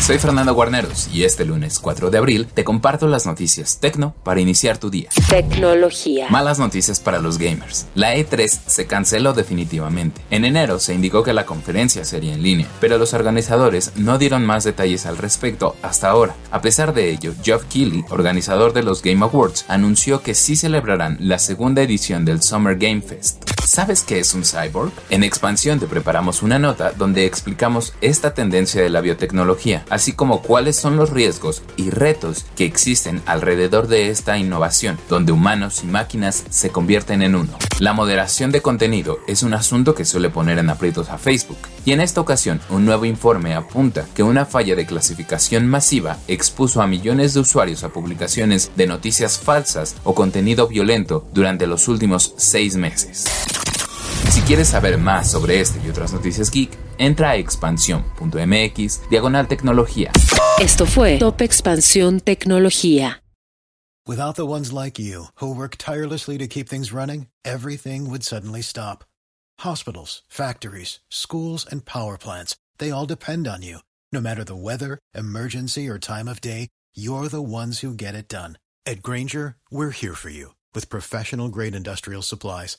Soy Fernando Guarneros y este lunes 4 de abril te comparto las noticias tecno para iniciar tu día. Tecnología. Malas noticias para los gamers. La E3 se canceló definitivamente. En enero se indicó que la conferencia sería en línea, pero los organizadores no dieron más detalles al respecto hasta ahora. A pesar de ello, Geoff Keighley, organizador de los Game Awards, anunció que sí celebrarán la segunda edición del Summer Game Fest. ¿Sabes qué es un cyborg? En expansión te preparamos una nota donde explicamos esta tendencia de la biotecnología, así como cuáles son los riesgos y retos que existen alrededor de esta innovación, donde humanos y máquinas se convierten en uno. La moderación de contenido es un asunto que suele poner en aprietos a Facebook, y en esta ocasión un nuevo informe apunta que una falla de clasificación masiva expuso a millones de usuarios a publicaciones de noticias falsas o contenido violento durante los últimos seis meses. Si quieres saber más sobre este y otras noticias geek, entra a expansión.mx diagonal tecnología. Esto fue Top Expansión Tecnología. Without the ones like you, who work tirelessly to keep things running, everything would suddenly stop. Hospitals, factories, schools, and power plants, they all depend on you. No matter the weather, emergency, or time of day, you're the ones who get it done. At Granger, we're here for you with professional grade industrial supplies.